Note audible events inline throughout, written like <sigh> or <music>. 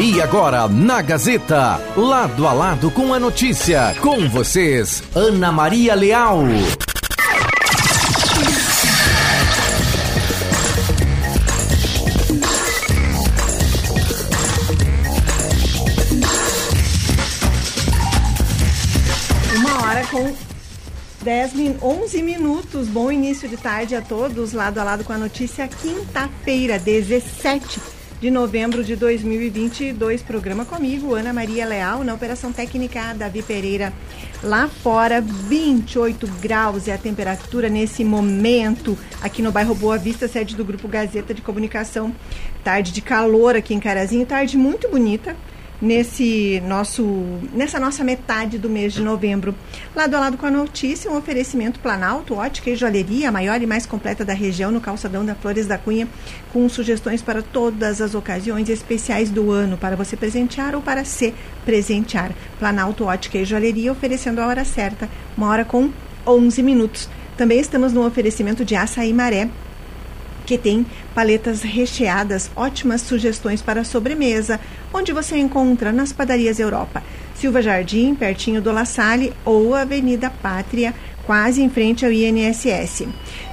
E agora, na Gazeta, lado a lado com a notícia, com vocês, Ana Maria Leal. Uma hora com 10, min- 11 minutos. Bom início de tarde a todos, lado a lado com a notícia. Quinta-feira, 17 de novembro de 2022. Programa comigo, Ana Maria Leal, na Operação Técnica Davi Pereira. Lá fora, 28 graus é a temperatura nesse momento, aqui no bairro Boa Vista, sede do Grupo Gazeta de Comunicação. Tarde de calor aqui em Carazinho, tarde muito bonita nesse nosso nessa nossa metade do mês de novembro. Lado a lado com a notícia, um oferecimento Planalto, ótica e joalheria, a maior e mais completa da região no calçadão da Flores da Cunha, com sugestões para todas as ocasiões especiais do ano, para você presentear ou para se presentear. Planalto, ótica e joalheria, oferecendo a hora certa, uma hora com 11 minutos. Também estamos no oferecimento de Açaí Maré, que tem paletas recheadas, ótimas sugestões para sobremesa, onde você encontra nas padarias Europa. Silva Jardim, pertinho do La Salle, ou Avenida Pátria, quase em frente ao INSS.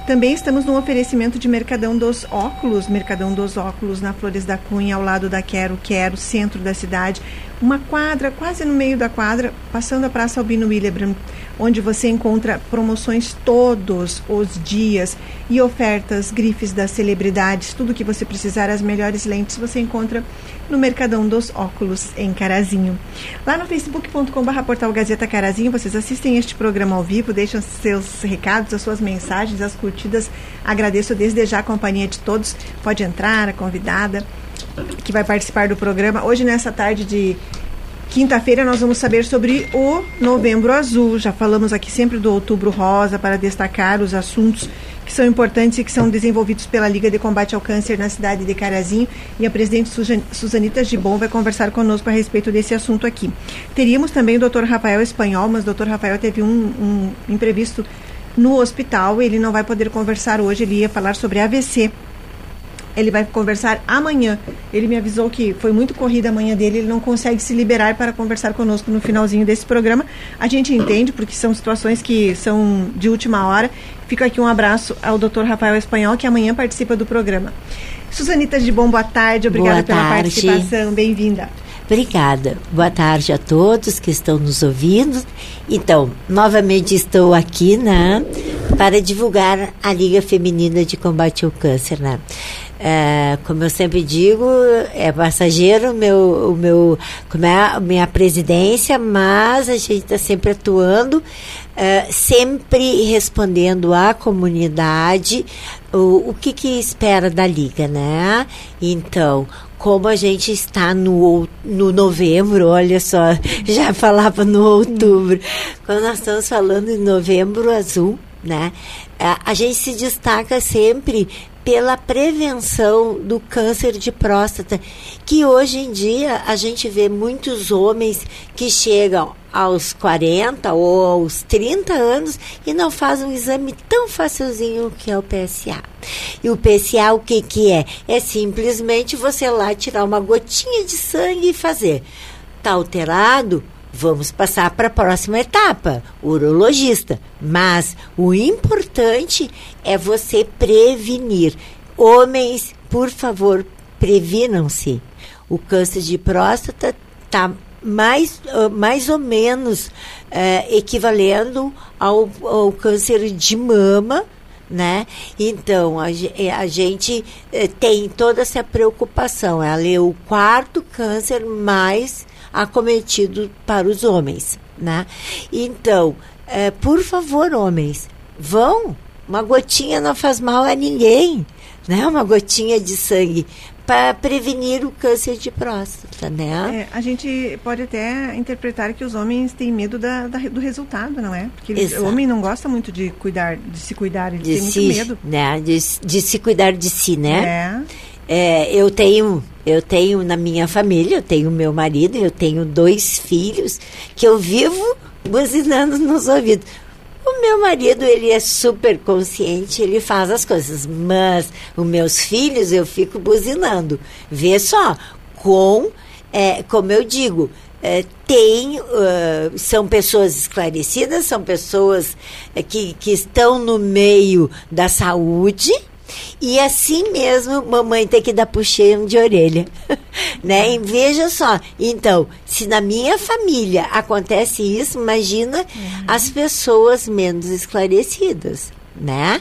Também estamos no oferecimento de Mercadão dos Óculos, Mercadão dos Óculos na Flores da Cunha, ao lado da Quero Quero, centro da cidade. Uma quadra, quase no meio da quadra, passando a Praça Albino Willebrand, onde você encontra promoções todos os dias e ofertas, grifes das celebridades, tudo que você precisar, as melhores lentes você encontra no Mercadão dos Óculos, em Carazinho. Lá no facebook.com.br portal Gazeta Carazinho, vocês assistem este programa ao vivo, deixam seus recados, as suas mensagens, as curtidas. Agradeço desde já a companhia de todos. Pode entrar, a convidada que vai participar do programa. Hoje, nessa tarde de quinta-feira, nós vamos saber sobre o Novembro Azul. Já falamos aqui sempre do Outubro Rosa para destacar os assuntos que são importantes e que são desenvolvidos pela Liga de Combate ao Câncer na cidade de Carazinho. E a presidente Suzanita Gibon vai conversar conosco a respeito desse assunto aqui. Teríamos também o Dr. Rafael Espanhol, mas o Dr. Rafael teve um, um imprevisto no hospital. Ele não vai poder conversar hoje, ele ia falar sobre AVC. Ele vai conversar amanhã. Ele me avisou que foi muito corrida a manhã dele, ele não consegue se liberar para conversar conosco no finalzinho desse programa. A gente entende, porque são situações que são de última hora. Fica aqui um abraço ao Dr. Rafael Espanhol, que amanhã participa do programa. Suzanita de Bom, boa tarde. Obrigada Boa pela tarde. participação. Bem-vinda. Obrigada. Boa tarde a todos que estão nos ouvindo. Então, novamente estou aqui, né, para divulgar a Liga Feminina de Combate ao Câncer, né. É, como eu sempre digo, é passageiro meu, o meu, como é a minha presidência, mas a gente está sempre atuando, é, sempre respondendo à comunidade o, o que, que espera da Liga, né? Então, como a gente está no, no novembro, olha só, <laughs> já falava no outubro, quando nós estamos falando em novembro azul, né? A, a gente se destaca sempre pela prevenção do câncer de próstata, que hoje em dia a gente vê muitos homens que chegam aos 40 ou aos 30 anos e não fazem um exame tão facilzinho que é o PSA. E o PSA o que que é? É simplesmente você lá tirar uma gotinha de sangue e fazer. Tá alterado? Vamos passar para a próxima etapa, urologista. Mas o importante é você prevenir. Homens, por favor, previnam-se. O câncer de próstata está mais, uh, mais ou menos uh, equivalendo ao, ao câncer de mama, né? Então, a, a gente eh, tem toda essa preocupação. Ela é o quarto câncer mais acometido para os homens, né? Então, eh, por favor, homens, vão. Uma gotinha não faz mal a ninguém, né? Uma gotinha de sangue para prevenir o câncer de próstata, né? É, a gente pode até interpretar que os homens têm medo da, da- do resultado, não é? Porque eles- o homem não gosta muito de cuidar, de se cuidar, ele De tem muito si, medo. né? De, de se cuidar de si, né? É. É, eu tenho, eu tenho na minha família, eu tenho meu marido, eu tenho dois filhos que eu vivo buzinando nos ouvidos. O meu marido, ele é super consciente, ele faz as coisas, mas os meus filhos eu fico buzinando. Vê só, com é, como eu digo, é, tem, uh, são pessoas esclarecidas, são pessoas é, que, que estão no meio da saúde, e assim mesmo, mamãe tem que dar puxão de orelha. <laughs> né? E veja só, então, se na minha família acontece isso, imagina uhum. as pessoas menos esclarecidas, né?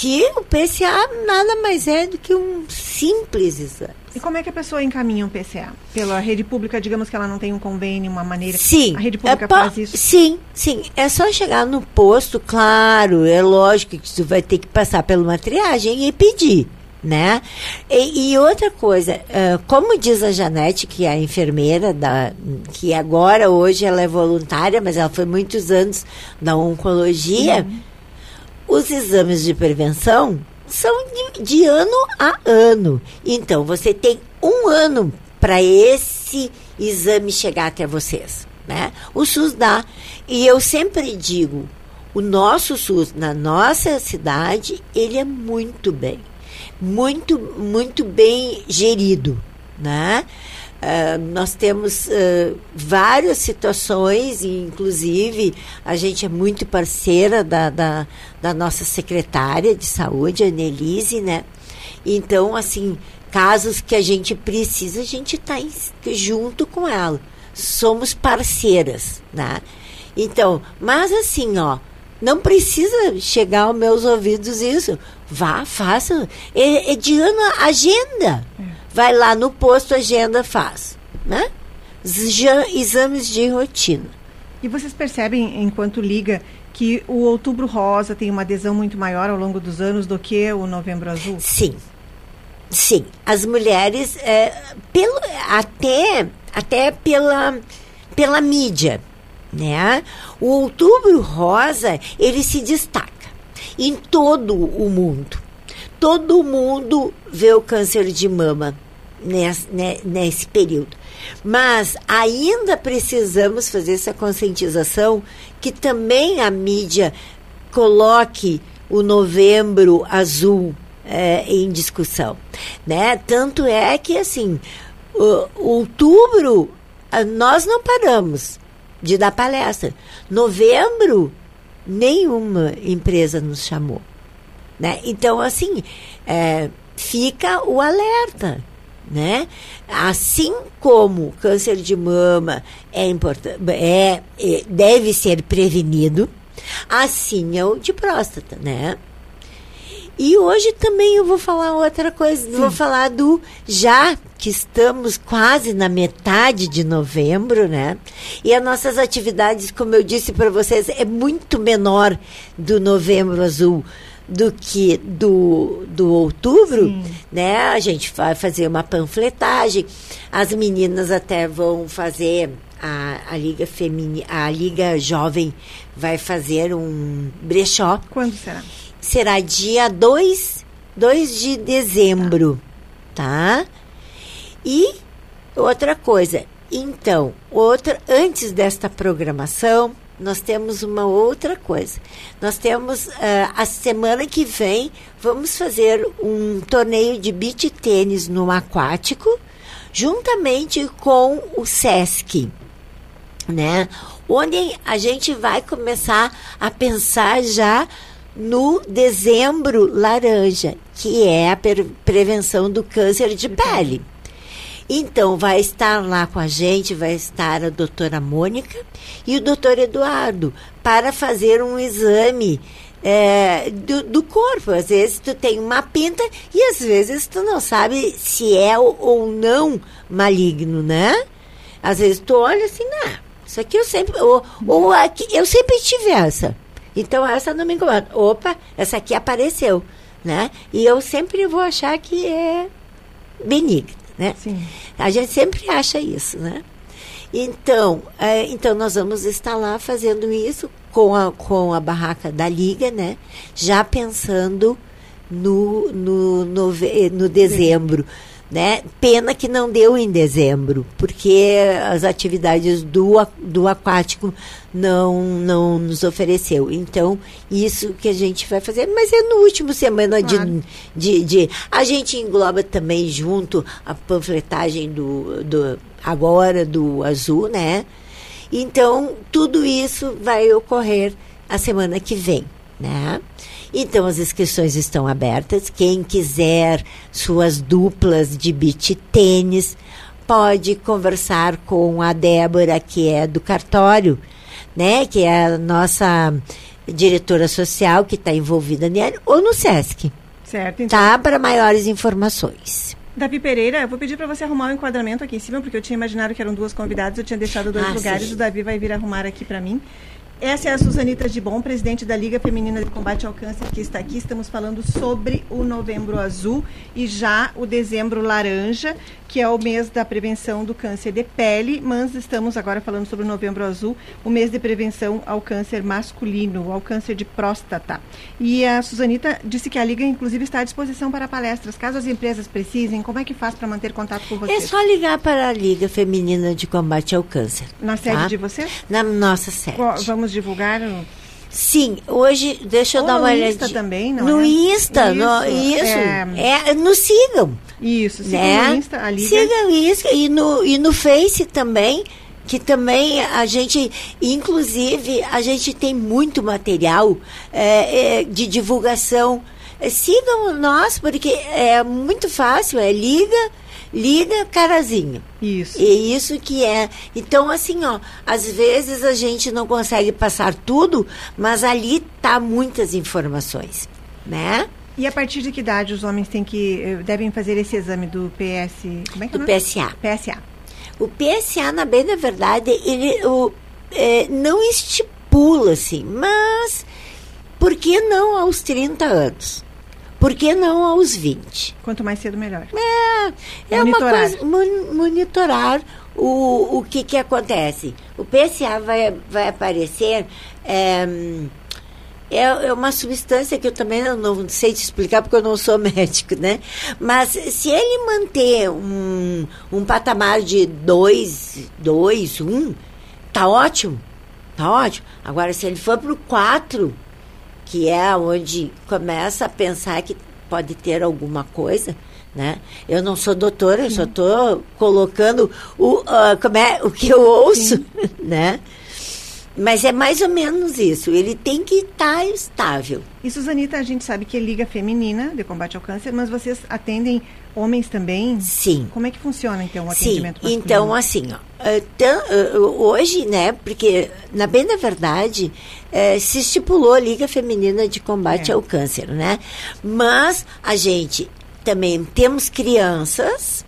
Que o PCA nada mais é do que um simples exame. E como é que a pessoa encaminha um PCA? Pela rede pública, digamos que ela não tem um convênio, uma maneira. Sim. A rede pública é faz isso? Sim, sim. É só chegar no posto, claro, é lógico que você vai ter que passar pela uma triagem e pedir. Né? E, e outra coisa, uh, como diz a Janete, que é a enfermeira, da, que agora, hoje, ela é voluntária, mas ela foi muitos anos na oncologia, uhum. Os exames de prevenção são de, de ano a ano. Então, você tem um ano para esse exame chegar até vocês. Né? O SUS dá. E eu sempre digo, o nosso SUS na nossa cidade, ele é muito bem. Muito, muito bem gerido. Né? Uh, nós temos uh, várias situações, e inclusive a gente é muito parceira da, da, da nossa secretária de saúde, a Annelise, né? Então, assim, casos que a gente precisa, a gente está junto com ela. Somos parceiras, né? Então, mas assim, ó, não precisa chegar aos meus ouvidos isso. Vá, faça. É, é de ano agenda. É vai lá no posto, agenda, faz. Né? Exames de rotina. E vocês percebem, enquanto liga, que o outubro rosa tem uma adesão muito maior ao longo dos anos do que o novembro azul? Sim. Sim. As mulheres, é, pelo, até, até pela, pela mídia, né? O outubro rosa, ele se destaca em todo o mundo todo mundo vê o câncer de mama nesse, nesse período. Mas ainda precisamos fazer essa conscientização que também a mídia coloque o novembro azul é, em discussão, né? Tanto é que assim, outubro nós não paramos de dar palestra. Novembro nenhuma empresa nos chamou. Né? Então, assim, é, fica o alerta. Né? Assim como câncer de mama é importante, é, é, deve ser prevenido, assim é o de próstata, né? E hoje também eu vou falar outra coisa, Sim. vou falar do já que estamos quase na metade de novembro, né? E as nossas atividades, como eu disse para vocês, é muito menor do novembro azul do que do, do outubro, Sim. né? A gente vai fazer uma panfletagem. As meninas até vão fazer a, a Liga Feminina, a Liga Jovem vai fazer um brechó. Quando será? Será dia 2, 2 de dezembro, tá. tá? E outra coisa, então, outra antes desta programação, nós temos uma outra coisa. Nós temos uh, a semana que vem vamos fazer um torneio de beach tênis no aquático, juntamente com o SESC, né? Onde a gente vai começar a pensar já no dezembro laranja, que é a prevenção do câncer de pele. Então, vai estar lá com a gente, vai estar a doutora Mônica e o doutor Eduardo para fazer um exame é, do, do, corpo. Às vezes tu tem uma pinta e às vezes tu não sabe se é ou não maligno, né? Às vezes tu olha assim, não, isso aqui eu sempre. Ou, ou aqui, eu sempre tive essa. Então essa não me incomoda. Opa, essa aqui apareceu, né? E eu sempre vou achar que é benigna né? Sim. A gente sempre acha isso, né? Então, é, então nós vamos estar lá fazendo isso com a, com a barraca da Liga, né? Já pensando no, no, no, no dezembro. Né? Pena que não deu em dezembro, porque as atividades do, do aquático não, não nos ofereceu. Então, isso que a gente vai fazer, mas é no último semana claro. de, de, de, A gente engloba também junto a panfletagem do, do agora do azul, né? Então, tudo isso vai ocorrer a semana que vem, né? Então as inscrições estão abertas. Quem quiser suas duplas de beach tênis pode conversar com a Débora, que é do cartório, né? Que é a nossa diretora social que está envolvida nele, ou no SESC. Certo. Então. Tá para maiores informações. Davi Pereira, eu vou pedir para você arrumar o um enquadramento aqui em cima, porque eu tinha imaginado que eram duas convidadas, eu tinha deixado dois ah, lugares, sim. o Davi vai vir arrumar aqui para mim. Essa é a Suzanita de Bom, presidente da Liga Feminina de Combate ao Câncer, que está aqui. Estamos falando sobre o Novembro Azul e já o Dezembro Laranja, que é o mês da prevenção do câncer de pele, mas estamos agora falando sobre o Novembro Azul, o mês de prevenção ao câncer masculino, ao câncer de próstata. E a Suzanita disse que a Liga, inclusive, está à disposição para palestras. Caso as empresas precisem, como é que faz para manter contato com você? É só ligar para a Liga Feminina de Combate ao Câncer. Na sede tá? de você? Na nossa sede. Vamos divulgar o... Sim, hoje, deixa eu Ou dar uma olhada. No Insta também, não no é? Insta, isso, no, isso. É... é, nos sigam. Isso, sigam né? no Insta, a Liga. Sigam isso, e no, e no Face também, que também a gente, inclusive, a gente tem muito material é, é, de divulgação. É, sigam nós, porque é muito fácil, é liga liga carazinho. Isso. E isso que é. Então, assim, ó, às vezes a gente não consegue passar tudo, mas ali tá muitas informações, né? E a partir de que idade os homens têm que eh, devem fazer esse exame do PS? Como é que é do PSA. PSA. O PSA, na bem da verdade, ele o, é, não estipula assim, mas por que não aos 30 anos? Por que não aos 20? Quanto mais cedo, melhor. É, é uma coisa. monitorar o, o que, que acontece. O PSA vai, vai aparecer. É, é, é, uma substância que eu também não, não, sei te explicar porque eu não sou <laughs> médico, né? Mas se ele manter um, um patamar de 2, 2, 1, tá ótimo. Tá ótimo. Agora, se ele for para o 4, que é onde começa a pensar que pode ter alguma coisa, né? Eu não sou doutora, eu só estou colocando o, uh, como é, o que eu ouço, Sim. <laughs> né? Mas é mais ou menos isso. Ele tem que estar tá estável. E Suzanita, a gente sabe que é Liga Feminina de Combate ao Câncer, mas vocês atendem homens também? Sim. Como é que funciona, então, o atendimento Sim, então, assim, ó, uh, hoje, né, porque, na bem da verdade, uh, se estipulou a Liga Feminina de Combate é. ao Câncer, né? Mas a gente também temos crianças,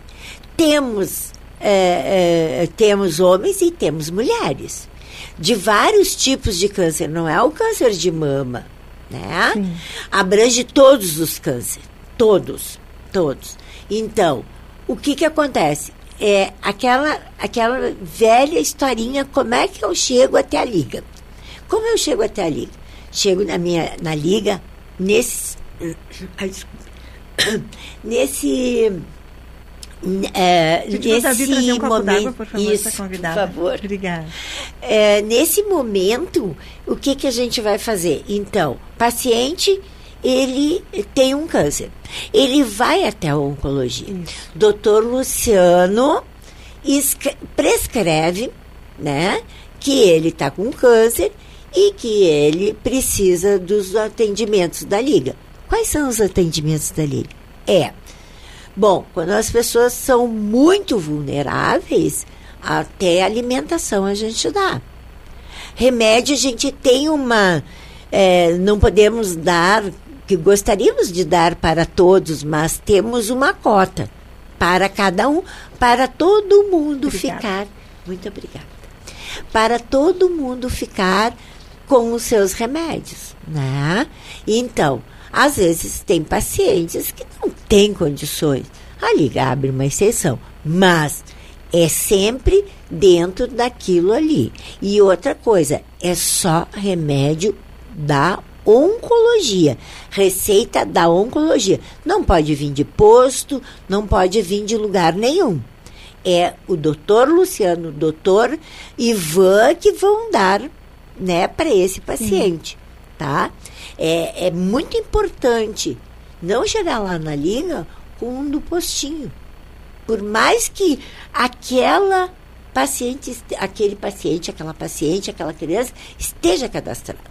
temos, uh, temos homens e temos mulheres. De vários tipos de câncer, não é o câncer de mama, né? Sim. Abrange todos os cânceres, todos, todos. Então, o que que acontece? É aquela, aquela velha historinha, como é que eu chego até a liga? Como eu chego até a liga? Chego na minha na liga nesse <coughs> <coughs> nesse é, nesse um momento, por favor, isso, por favor. Obrigada. É, nesse momento, o que que a gente vai fazer? Então, paciente ele tem um câncer. Ele vai até a oncologia. Isso. Doutor Luciano prescreve, né, que ele está com câncer e que ele precisa dos atendimentos da liga. Quais são os atendimentos da liga? É, bom, quando as pessoas são muito vulneráveis, até alimentação a gente dá. Remédio a gente tem uma, é, não podemos dar que gostaríamos de dar para todos, mas temos uma cota para cada um, para todo mundo obrigada. ficar. Muito obrigada. Para todo mundo ficar com os seus remédios, né? Então, às vezes tem pacientes que não têm condições. A liga abre uma exceção, mas é sempre dentro daquilo ali. E outra coisa, é só remédio da oncologia. Receita da oncologia. Não pode vir de posto, não pode vir de lugar nenhum. É o doutor Luciano, o doutor Ivan que vão dar né, para esse paciente. Tá? É, é muito importante não chegar lá na liga com um do postinho. Por mais que aquela paciente, aquele paciente, aquela paciente, aquela criança esteja cadastrada.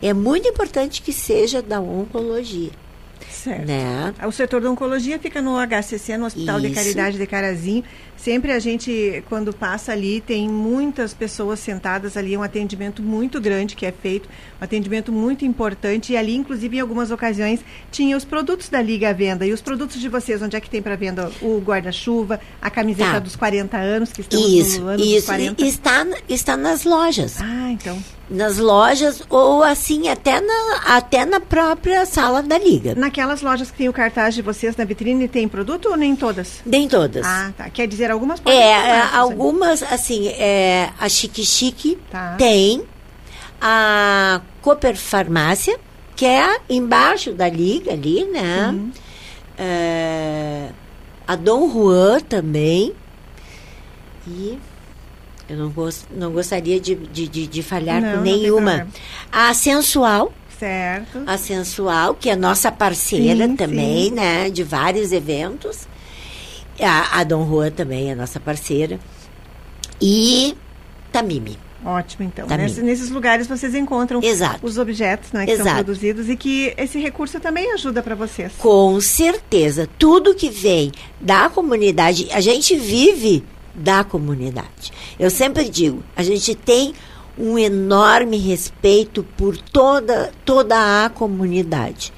É muito importante que seja da oncologia. Certo. Né? O setor da oncologia fica no HCC, no Hospital Isso. de Caridade de Carazinho. Sempre a gente, quando passa ali, tem muitas pessoas sentadas ali, um atendimento muito grande que é feito, um atendimento muito importante. E ali, inclusive, em algumas ocasiões, tinha os produtos da Liga à venda. E os produtos de vocês, onde é que tem para venda o guarda-chuva, a camiseta tá. dos 40 anos, que estamos isso, no ano isso. dos 40? Está, está nas lojas. Ah, então nas lojas ou assim até na, até na própria sala da liga. Naquelas lojas que tem o cartaz de vocês na vitrine tem produto ou nem todas? Nem todas. Ah, tá. Quer dizer algumas É, é algumas assim, é, a Chique Chique tá. tem a Cooper Farmácia, que é embaixo da liga ali, né? É, a Dom Juan também. E eu não, gost, não gostaria de, de, de, de falhar não, com nenhuma. A Sensual. Certo. A Sensual, que é nossa parceira sim, também, sim. né? De vários eventos. A, a Dom Juan também é nossa parceira. E Tamimi. Ótimo, então. Nesse, nesses lugares vocês encontram Exato. os objetos né, que Exato. são produzidos e que esse recurso também ajuda para vocês. Com certeza. Tudo que vem da comunidade, a gente vive da comunidade. Eu sempre digo, a gente tem um enorme respeito por toda, toda a comunidade,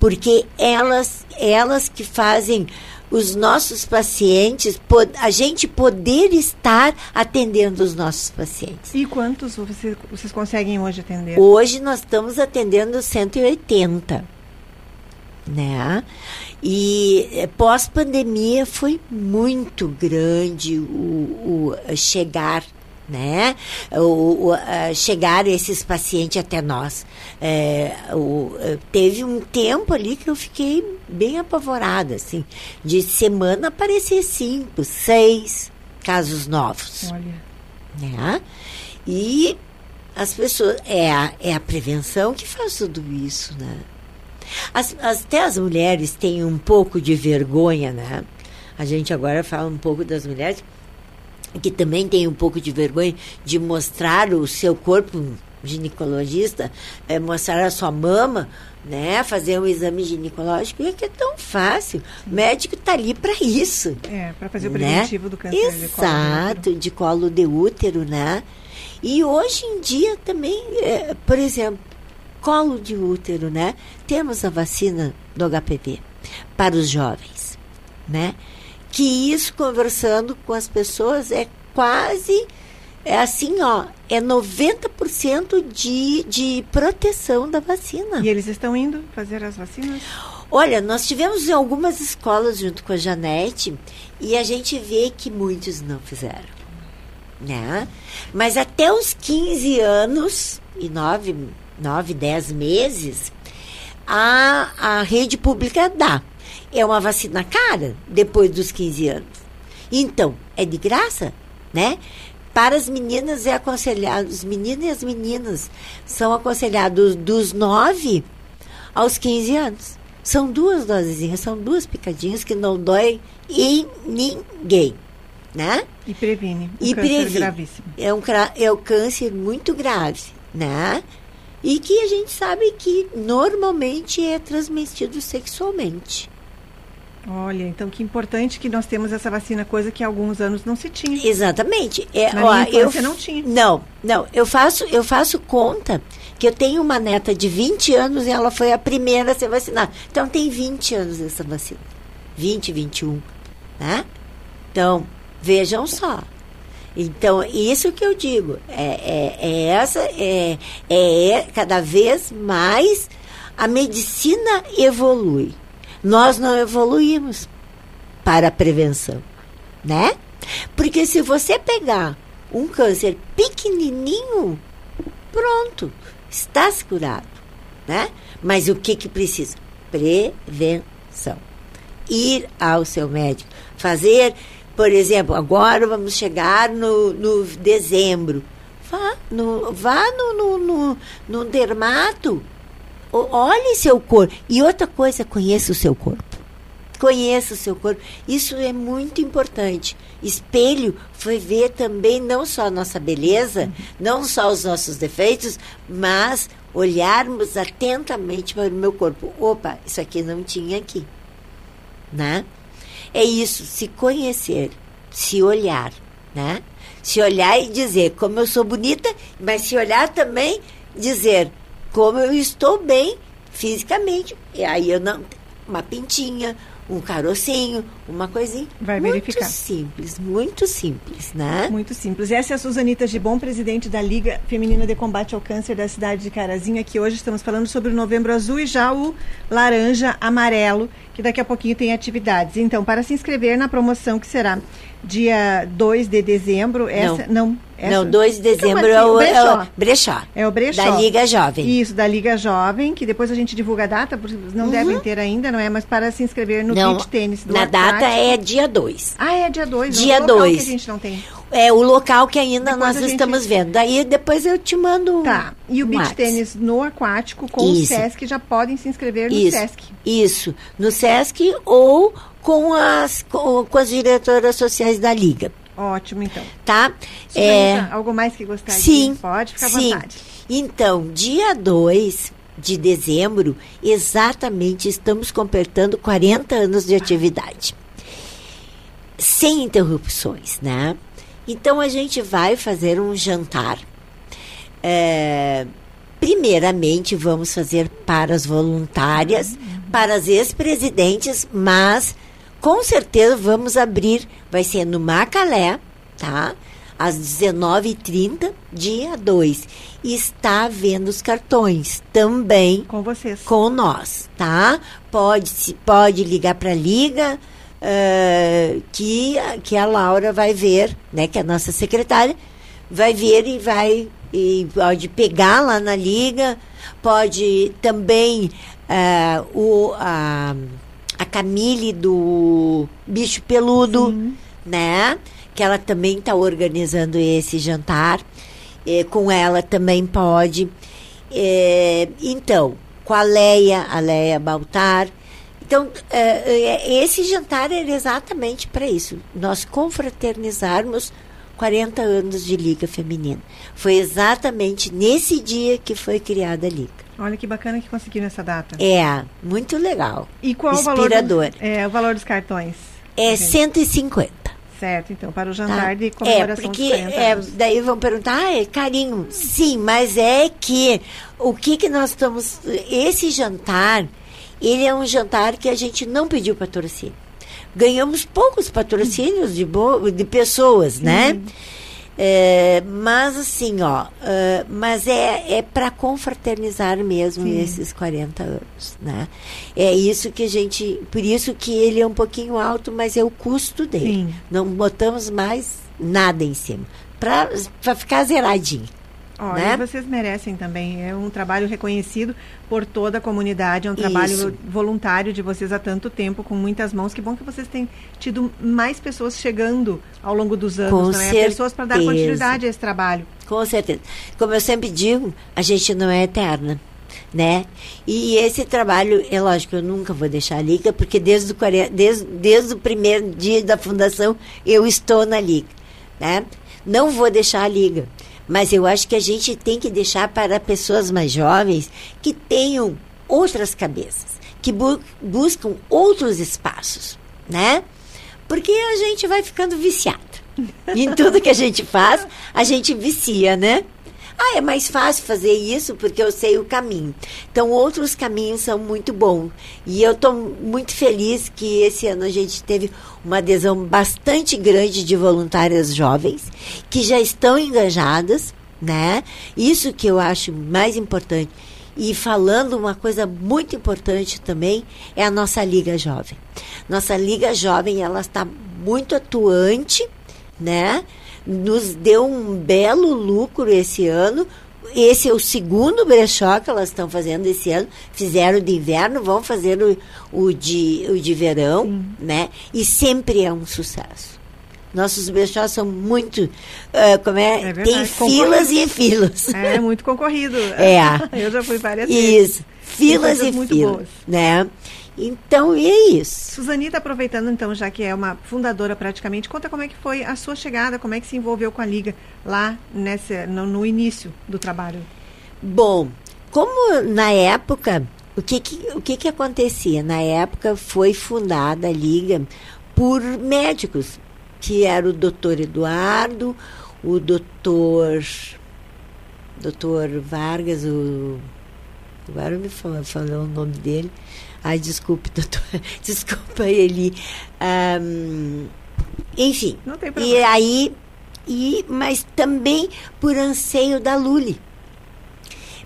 porque elas, elas que fazem os nossos pacientes, a gente poder estar atendendo os nossos pacientes. E quantos vocês, vocês conseguem hoje atender? Hoje nós estamos atendendo 180, né? E eh, pós-pandemia foi muito grande o, o chegar né? O, o chegar esses pacientes até nós. É, o, teve um tempo ali que eu fiquei bem apavorada, assim. De semana aparecer cinco, seis casos novos. Olha. Né? E as pessoas. É a, é a prevenção que faz tudo isso, né? As, até as mulheres têm um pouco de vergonha, né? A gente agora fala um pouco das mulheres que também têm um pouco de vergonha de mostrar o seu corpo ginecologista, é, mostrar a sua mama, né, fazer um exame ginecológico, e é que é tão fácil. O médico está ali para isso. É, para fazer o né? preventivo né? do câncer Exato, de colo de útero, né? E hoje em dia também, é, por exemplo, colo de útero, né? Temos a vacina do HPV para os jovens, né? Que isso conversando com as pessoas é quase é assim, ó, é 90% de, de proteção da vacina. E eles estão indo fazer as vacinas? Olha, nós tivemos em algumas escolas junto com a Janete e a gente vê que muitos não fizeram. Né? Mas até os 15 anos e 9 nove, dez meses, a, a rede pública dá. É uma vacina cara depois dos 15 anos. Então, é de graça, né? Para as meninas é aconselhado, os meninos e as meninas são aconselhados dos 9 aos 15 anos. São duas dosezinhas, são duas picadinhas que não dói em ninguém, né? E previne. Um e previne. gravíssimo. É um, é um câncer muito grave, né? e que a gente sabe que normalmente é transmitido sexualmente. Olha, então que importante que nós temos essa vacina, coisa que há alguns anos não se tinha. Exatamente. É, Na ó, minha eu não tinha. Não, não. Eu faço, eu faço conta que eu tenho uma neta de 20 anos e ela foi a primeira a ser vacinada. Então tem 20 anos essa vacina. 20, 21, né? Então, vejam só. Então, isso que eu digo, é, é, é essa, é, é cada vez mais a medicina evolui. Nós não evoluímos para a prevenção, né? Porque se você pegar um câncer pequenininho, pronto, está curado. né? Mas o que que precisa? Prevenção. Ir ao seu médico, fazer, por exemplo, agora vamos chegar no, no dezembro. Vá no, vá no, no, no, no dermato. Olhe seu corpo. E outra coisa, conheça o seu corpo. Conheça o seu corpo. Isso é muito importante. Espelho foi ver também não só a nossa beleza, não só os nossos defeitos, mas olharmos atentamente para o meu corpo. Opa, isso aqui não tinha aqui. Né? É isso, se conhecer, se olhar, né? Se olhar e dizer como eu sou bonita, mas se olhar também dizer como eu estou bem fisicamente. E aí eu não uma pintinha, um carocinho, uma coisinha. Vai muito verificar. simples, muito simples, né? Muito simples. Essa é a Suzanita Gibon, presidente da Liga Feminina de Combate ao Câncer da cidade de Carazinho. Aqui hoje estamos falando sobre o novembro azul e já o laranja amarelo, que daqui a pouquinho tem atividades. Então, para se inscrever na promoção que será dia 2 de dezembro, essa não, essa, Não, 2 de dezembro Fica é o, é o brechó. É o brechó. Da Liga Jovem. Isso, da Liga Jovem, que depois a gente divulga a data, porque não devem ter ainda, não é? Mas para se inscrever no Uhum. Não, beach tênis do na data é dia 2. Ah, é dia 2. Dia local dois. que a gente não tem. É o local que ainda Depois nós gente- estamos vendo. Daí depois eu te mando. Tá. E o um beach tênis no aquático com Isso. o Sesc já podem se inscrever no Isso. Sesc. Isso. No SESC ou com as, com, com as diretoras sociais da Liga. Ótimo, então. Tá? Suzanita, algo mais que gostaria? Sim. Pode ficar à sim. vontade. Então, dia 2 de dezembro, exatamente estamos completando 40 anos de atividade. Sem interrupções, né? Então a gente vai fazer um jantar. É, primeiramente, vamos fazer para as voluntárias, para as ex-presidentes, mas com certeza vamos abrir, vai ser no Macalé, tá? Às 19h30, dia 2. E está havendo os cartões também Com vocês. com nós, tá? Pode, se- pode ligar para a Liga, eh, que, a- que a Laura vai ver, né? Que é a nossa secretária, vai ver e vai e pode pegar lá na Liga, pode também eh, o, a, a Camille do Bicho Peludo, né? Que ela também está organizando esse jantar. Eh, com ela também pode. É, então, com a Leia, a Leia Baltar. Então, é, é, esse jantar era exatamente para isso. Nós confraternizarmos 40 anos de Liga Feminina. Foi exatamente nesse dia que foi criada a Liga. Olha que bacana que conseguiram essa data. É, muito legal. E qual o valor? Inspirador. Dos, é, o valor dos cartões? É Gente, 150. Certo, então, para o Tá? jantar de É, comemoração porque dos 40 é, daí vão perguntar, ah, é carinho. Sim, mas é que o que que nós estamos. Esse jantar, ele é um jantar que a gente não pediu patrocínio. Ganhamos poucos patrocínios de, bo de pessoas, né? É, mas assim, ó, mas é, é para confraternizar mesmo esses 40 anos, né? É isso que a gente, por isso que ele é um pouquinho alto, mas é o custo dele. Sim. Não botamos mais nada em cima, para ficar zeradinho. Olha, né? vocês merecem também. É um trabalho reconhecido por toda a comunidade, é um Isso. trabalho voluntário de vocês há tanto tempo, com muitas mãos. Que bom que vocês têm tido mais pessoas chegando ao longo dos anos, é? Pessoas para dar continuidade a esse trabalho. Com certeza. Como eu sempre digo, a gente não é eterna, né? E esse trabalho, é lógico, eu nunca vou deixar a Liga, porque desde o, desde, desde o primeiro dia da fundação eu estou na Liga, né? Não vou deixar a Liga, mas eu acho que a gente tem que deixar para pessoas mais jovens que tenham outras cabeças, que bu- buscam outros espaços, né? Porque a gente vai ficando viciado. em tudo que a gente faz, a gente vicia, né? Ah, é mais fácil fazer isso porque eu sei o caminho. Então, outros caminhos são muito bons. E eu estou muito feliz que esse ano a gente teve uma adesão bastante grande de voluntárias jovens que já estão engajadas, né? Isso que eu acho mais importante. E falando uma coisa muito importante também é a nossa Liga Jovem. Nossa Liga Jovem, ela está muito atuante, né? Nos deu um belo lucro esse ano. esse é o segundo brechó que elas estão fazendo esse ano. Fizeram de inverno, vão fazer o, o, de, o de verão, Sim. né? E sempre é um sucesso. Nossos brechós são muito. Uh, como é? é Tem filas e filas. É, muito concorrido. É. <laughs> Eu já fui várias isso. vezes. Isso. Filas e filas. Boas. Né? Então, e é isso. Suzanita, aproveitando então, já que é uma fundadora praticamente, conta como é que foi a sua chegada, como é que se envolveu com a Liga lá nessa, no, no início do trabalho. Bom, como na época, o que que, o que que acontecia? Na época foi fundada a Liga por médicos, que era o doutor Eduardo, o doutor doutor Vargas, o agora me falou, falou o nome dele, Ai, desculpe, doutor. <laughs> Desculpa ele. Um, enfim. Não tem problema. E aí, e, mas também por anseio da Luli.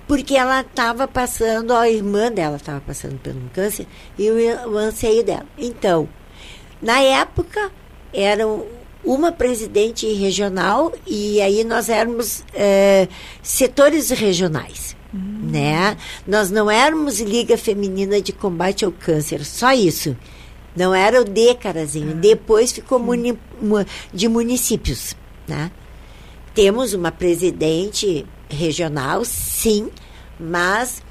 Porque ela estava passando, a irmã dela estava passando pelo câncer e o, o anseio dela. Então, na época, eram uma presidente regional e aí nós éramos é, setores regionais. Hum. Né? Nós não éramos Liga Feminina de Combate ao Câncer, só isso. Não era o D, Carazinho. Ah, Depois ficou muni de municípios. Né? Temos uma presidente regional, sim, mas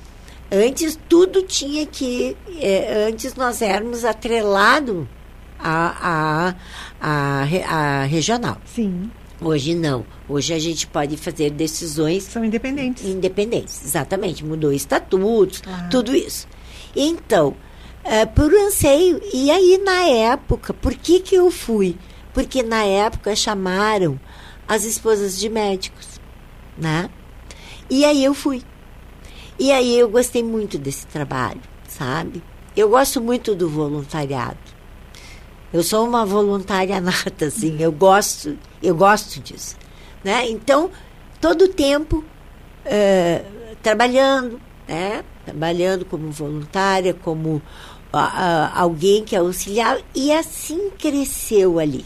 antes tudo tinha que. Eh, antes nós éramos atrelado a, a, a, a regional. Sim. Hoje não. Hoje a gente pode fazer decisões. São independentes. Independentes, exatamente. Mudou estatutos, claro. tudo isso. Então, é, por anseio. E aí, na época, por que, que eu fui? Porque na época chamaram as esposas de médicos, né? E aí eu fui. E aí eu gostei muito desse trabalho, sabe? Eu gosto muito do voluntariado. Eu sou uma voluntária <laughs> nata, assim, eu gosto, eu gosto disso. Né? Então, todo o tempo é, trabalhando, né? trabalhando como voluntária, como alguém que auxiliar, e assim cresceu ali.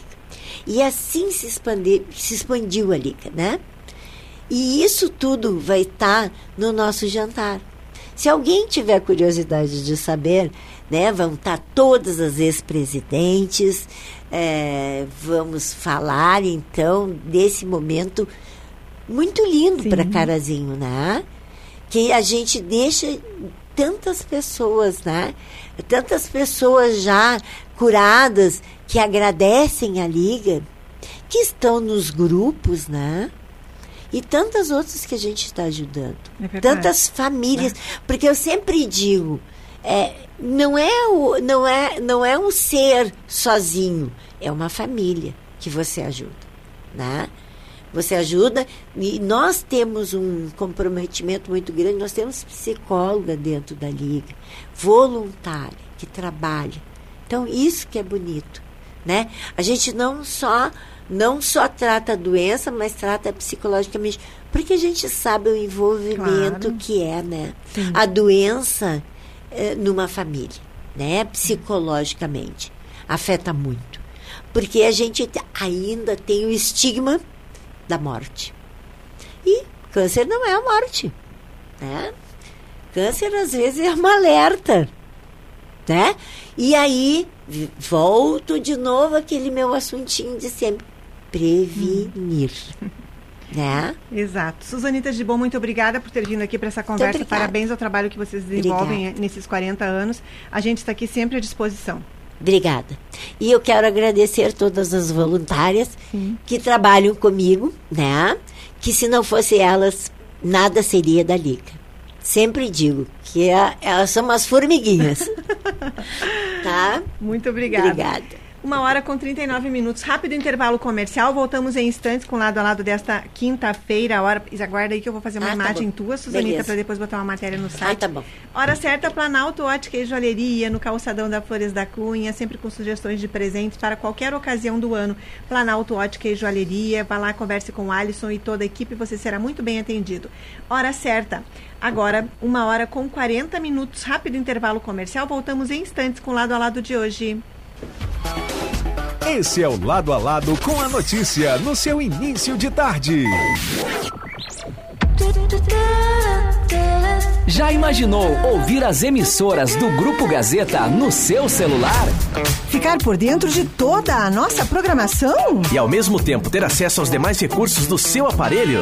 E assim se, se expandiu ali, né? E isso tudo vai estar no nosso jantar. Se alguém tiver curiosidade de saber, né, vão estar todas as ex-presidentes, é, vamos falar então desse momento muito lindo para Carazinho, né? Que a gente deixa tantas pessoas, né? Tantas pessoas já curadas que agradecem a liga, que estão nos grupos, né? e tantas outras que a gente está ajudando. É tantas famílias. É. Porque eu sempre digo, é, não, é o, não, é, não é um ser sozinho, é uma família que você ajuda. Né? Você ajuda e nós temos um comprometimento muito grande, nós temos psicóloga dentro da liga, voluntária, que trabalha. Então, isso que é bonito. Né? A gente não só não só trata a doença, mas trata psicologicamente. Porque a gente sabe o envolvimento claro. que é, né? Sim. A doença numa família, né? Psicologicamente. Afeta muito. Porque a gente ainda tem o estigma da morte. E câncer não é a morte, né? Câncer às vezes é uma alerta, né? E aí volto de novo aquele meu assuntinho de sempre prevenir. Hum. Né? Exato. Suzanita de Bom, muito obrigada por ter vindo aqui para essa conversa. Parabéns ao trabalho que vocês desenvolvem obrigada. nesses 40 anos. A gente está aqui sempre à disposição. Obrigada. E eu quero agradecer todas as voluntárias Sim. que trabalham comigo, né? Que se não fossem elas, nada seria da Liga. Sempre digo que é, elas são umas formiguinhas. <laughs> tá? Muito obrigada. Obrigada. Uma hora com 39 minutos. Rápido intervalo comercial. Voltamos em instantes com lado a lado desta quinta-feira. Hora... Aguarda aí que eu vou fazer uma ah, tá imagem tá tua, Suzanita, para depois botar uma matéria no site. Ah, tá bom. Hora certa, Planalto Ótica e Joalheria, no calçadão da Flores da Cunha, sempre com sugestões de presentes para qualquer ocasião do ano. Planalto Ótica e Joalheria. Vá lá, converse com o Alisson e toda a equipe, você será muito bem atendido. Hora certa. Agora, uma hora com 40 minutos. Rápido intervalo comercial. Voltamos em instantes com o lado a lado de hoje. Esse é o Lado a Lado com a notícia no seu início de tarde. Já imaginou ouvir as emissoras do Grupo Gazeta no seu celular? Ficar por dentro de toda a nossa programação? E ao mesmo tempo ter acesso aos demais recursos do seu aparelho?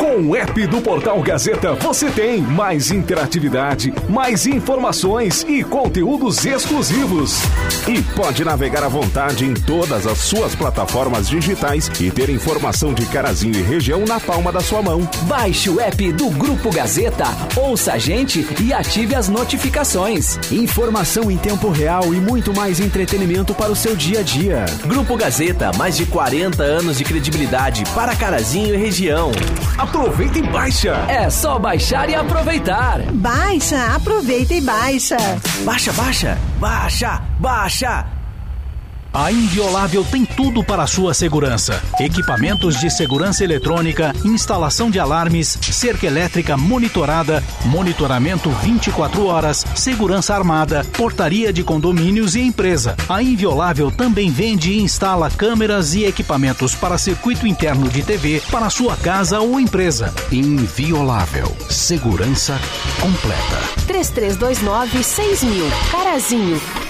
Com o app do Portal Gazeta você tem mais interatividade, mais informações e conteúdos exclusivos. E pode navegar à vontade em todas as suas plataformas digitais e ter informação de Carazinho e região na palma da sua mão. Baixe o app do Grupo Gazeta, ouça a gente e ative as notificações. Informação em tempo real e muito mais entretenimento para o seu dia a dia. Grupo Gazeta, mais de 40 anos de credibilidade para Carazinho e região. Aproveita e baixa! É só baixar e aproveitar. Baixa, aproveita e baixa. Baixa, baixa, baixa, baixa. A Inviolável tem tudo para a sua segurança: equipamentos de segurança eletrônica, instalação de alarmes, cerca elétrica monitorada, monitoramento 24 horas, segurança armada, portaria de condomínios e empresa. A Inviolável também vende e instala câmeras e equipamentos para circuito interno de TV para sua casa ou empresa. Inviolável. Segurança completa. 3329 6000. Carazinho.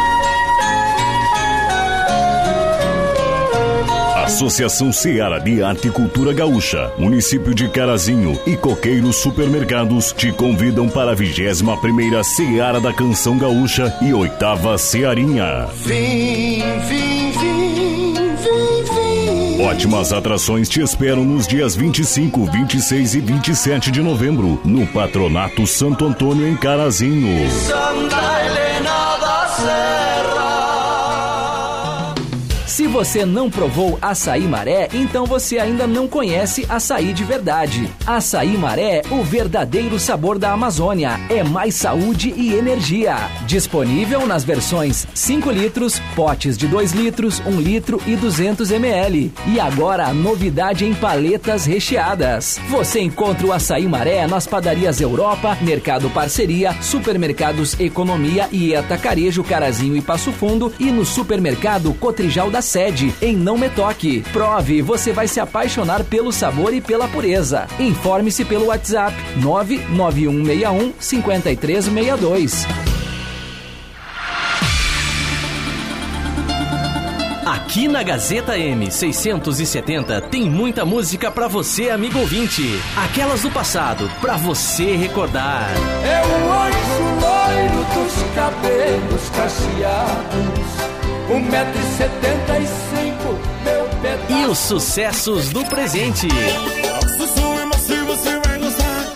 Associação Seara de Arte e Cultura Gaúcha, município de Carazinho e Coqueiros Supermercados te convidam para a 21 primeira Seara da Canção Gaúcha e oitava Cearinha. Vim, vim, vim, vim, vim. Ótimas atrações te esperam nos dias 25, 26 e 27 de novembro, no Patronato Santo Antônio em Carazinho. Santa Helena da Serra. Você não provou açaí maré, então você ainda não conhece açaí de verdade. Açaí maré, o verdadeiro sabor da Amazônia. É mais saúde e energia. Disponível nas versões 5 litros, potes de 2 litros, 1 litro e 200 ml. E agora a novidade em paletas recheadas. Você encontra o açaí maré nas padarias Europa, Mercado Parceria, Supermercados Economia e Atacarejo Carazinho e Passo Fundo e no supermercado Cotrijal da Sede, em Não Me Toque. Prove, você vai se apaixonar pelo sabor e pela pureza. Informe-se pelo WhatsApp 99161 5362. Aqui na Gazeta M670 tem muita música pra você, amigo ouvinte. Aquelas do passado, pra você recordar. É o anjo loiro dos cabelos cacheados. Um metro e setenta e cinco, meu pedaço. E os sucessos do presente. É macio, você vai gostar.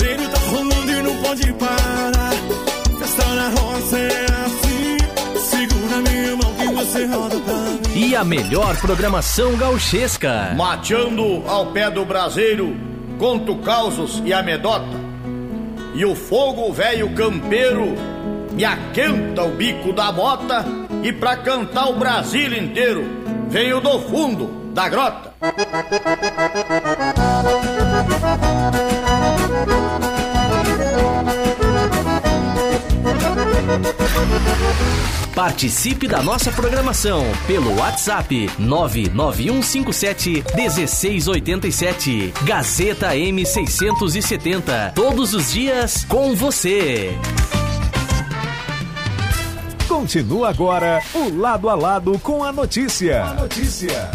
Ele tá rolando e não pode parar. Festa na roça é assim. Segura minha mão que você roda pra mim. E a melhor programação gauchesca. Mateando ao pé do braseiro, conto causos e amedota. E o fogo velho campeiro me aquenta o bico da bota. E pra cantar o Brasil inteiro, venho do fundo da grota. Participe da nossa programação pelo WhatsApp 99157 1687. Gazeta M670. Todos os dias com você. Continua agora o Lado a Lado com a notícia. A notícia.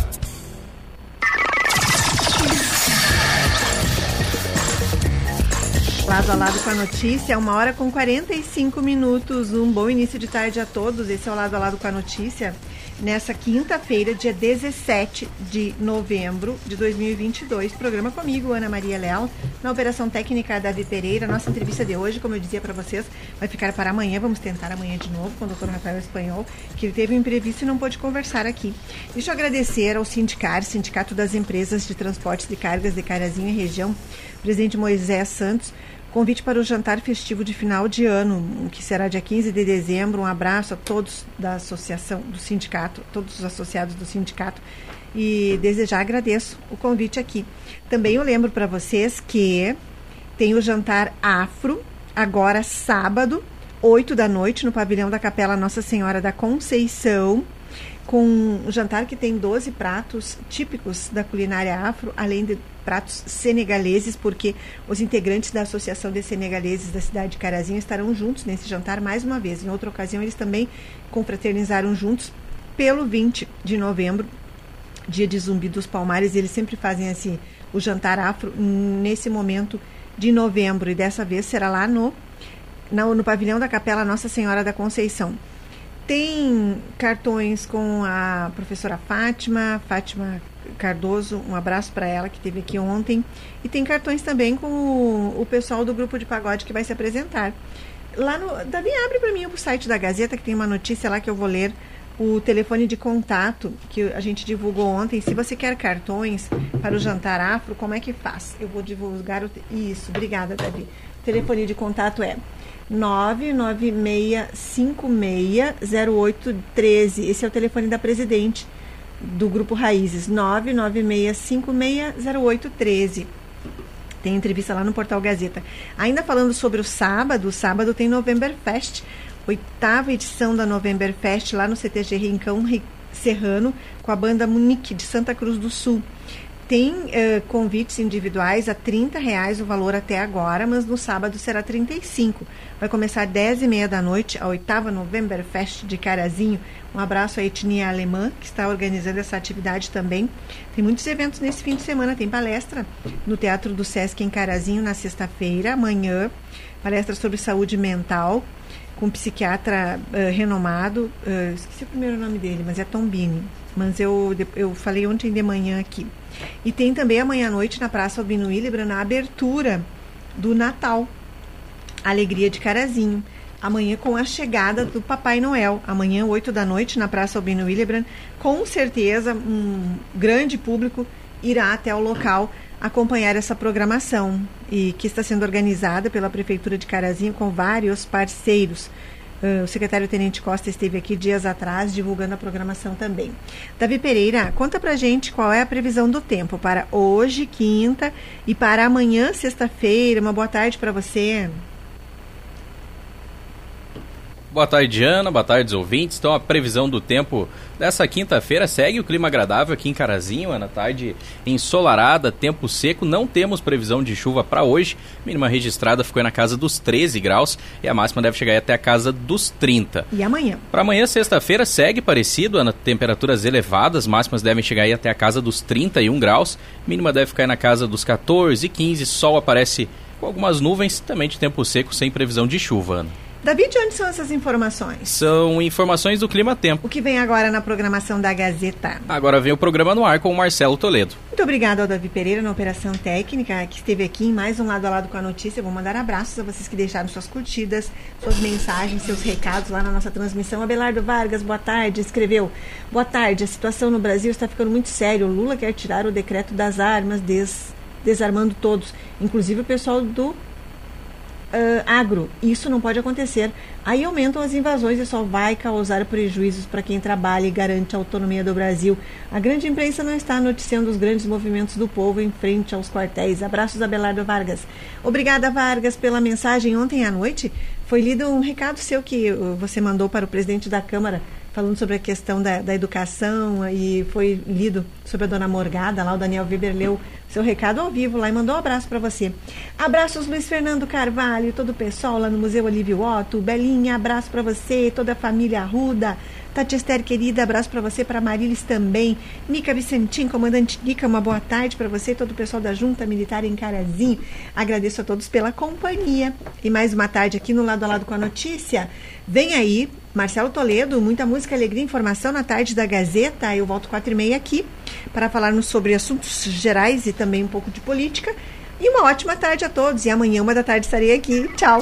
Lado a lado com a notícia, uma hora com 45 minutos. Um bom início de tarde a todos. Esse é o Lado a Lado com a notícia. Nessa quinta-feira, dia 17 de novembro de 2022. Programa comigo, Ana Maria Leal, na operação técnica Davi Pereira. Nossa entrevista de hoje, como eu dizia para vocês, vai ficar para amanhã. Vamos tentar amanhã de novo com o doutor Rafael Espanhol, que teve um imprevisto e não pôde conversar aqui. Deixa eu agradecer ao Sindicar, Sindicato das Empresas de Transportes de Cargas de Carazinho e Região, presidente Moisés Santos, Convite para o jantar festivo de final de ano, que será dia 15 de dezembro. Um abraço a todos da associação, do sindicato, todos os associados do sindicato. E desejar agradeço o convite aqui. Também eu lembro para vocês que tem o jantar afro, agora sábado, 8 da noite, no pavilhão da Capela Nossa Senhora da Conceição com um jantar que tem 12 pratos típicos da culinária afro, além de pratos senegaleses, porque os integrantes da Associação de Senegaleses da cidade de Carazinho estarão juntos nesse jantar mais uma vez. Em outra ocasião, eles também confraternizaram juntos pelo 20 de novembro, dia de Zumbi dos Palmares. Eles sempre fazem assim, o jantar afro nesse momento de novembro, e dessa vez será lá no, no, no pavilhão da Capela Nossa Senhora da Conceição. Tem cartões com a professora Fátima, Fátima Cardoso, um abraço para ela que esteve aqui ontem. E tem cartões também com o, o, pessoal do grupo de pagode que vai se apresentar. Lá no. Davi, abre para mim o site da Gazeta, que tem uma notícia lá que eu vou ler. O telefone de contato que a gente divulgou ontem. Se você quer cartões para o jantar afro, como é que faz? Eu vou divulgar o. Isso, obrigada, Davi. O telefone de contato é 996560813. Esse é o telefone da presidente do Grupo Raízes. 996560813. Tem entrevista lá no Portal Gazeta. Ainda falando sobre o sábado, o sábado tem November Fest, oitava edição da November Fest lá no CTG Rincão Serrano, com a banda Munique de Santa Cruz do Sul. Tem uh, convites individuais a 30 reais o valor até agora, mas no sábado será 35. Vai começar às 10 e meia da noite, a oitava November Fest de Carazinho. Um abraço à etnia alemã, que está organizando essa atividade também. Tem muitos eventos nesse fim de semana. Tem palestra no Teatro do Sesc em Carazinho na sexta-feira, amanhã. Palestra sobre saúde mental com um psiquiatra uh, renomado. Uh, esqueci o primeiro nome dele, mas é Tombini. Mas eu, eu falei ontem de manhã aqui. E tem também amanhã à noite na Praça Albino Willibra, na abertura do Natal. Alegria de Carazinho. Amanhã com a chegada do Papai Noel. Amanhã, 8 da noite, na Praça Albino Willibran. Com certeza, um grande público irá até o local acompanhar essa programação e que está sendo organizada pela Prefeitura de Carazinho com vários parceiros. Uh, o secretário Tenente Costa esteve aqui dias atrás divulgando a programação também. Davi Pereira, conta pra gente qual é a previsão do tempo para hoje, quinta, e para amanhã, sexta-feira. Uma boa tarde para você. Boa tarde, Ana. Boa tarde, ouvintes. Então, a previsão do tempo dessa quinta-feira segue o clima agradável aqui em Carazinho. Ana, tarde ensolarada, tempo seco. Não temos previsão de chuva para hoje. Mínima registrada ficou na casa dos 13 graus e a máxima deve chegar até a casa dos 30. E amanhã? Para amanhã, sexta-feira, segue parecido. Ana, temperaturas elevadas. Máximas devem chegar aí até a casa dos 31 graus. Mínima deve ficar na casa dos 14, 15. Sol aparece com algumas nuvens. Também de tempo seco, sem previsão de chuva, Ana. Davi, de onde são essas informações? São informações do Clima Tempo. O que vem agora na programação da Gazeta? Agora vem o programa no ar com o Marcelo Toledo. Muito obrigado ao Davi Pereira na Operação Técnica, que esteve aqui em mais um lado a lado com a notícia. vou mandar abraços a vocês que deixaram suas curtidas, suas mensagens, seus recados lá na nossa transmissão. Abelardo Vargas, boa tarde, escreveu. Boa tarde, a situação no Brasil está ficando muito séria. O Lula quer tirar o decreto das armas, des, desarmando todos, inclusive o pessoal do uh, agro. Isso não pode acontecer. Aí aumentam as invasões e só vai causar prejuízos para quem trabalha e garante a autonomia do Brasil. A grande imprensa não está noticiando os grandes movimentos do povo em frente aos quartéis. Abraços, Abelardo Vargas. Obrigada, Vargas, pela mensagem ontem à noite. Foi lido um recado seu que você mandou para o presidente da Câmara falando sobre a questão da, da, educação e foi lido sobre a dona Morgada, lá o Daniel Weber leu seu recado ao vivo lá e mandou um abraço para você. Abraços Luiz Fernando Carvalho, todo o pessoal lá no Museu Olívio Otto, Belinha, abraço para você, toda a família Arruda, Tati Esther, querida, abraço para você, para Marilis também. Nica Vicentim, comandante Nica, uma boa tarde para você e todo o pessoal da Junta Militar em Carazinho. Agradeço a todos pela companhia. E mais uma tarde aqui no Lado a Lado com a Notícia. Vem aí, Marcelo Toledo, muita música, alegria, informação na tarde da Gazeta. Eu volto quatro e meia aqui para falarmos sobre assuntos gerais e também um pouco de política. E uma ótima tarde a todos. E amanhã, uma da tarde, estarei aqui. Tchau.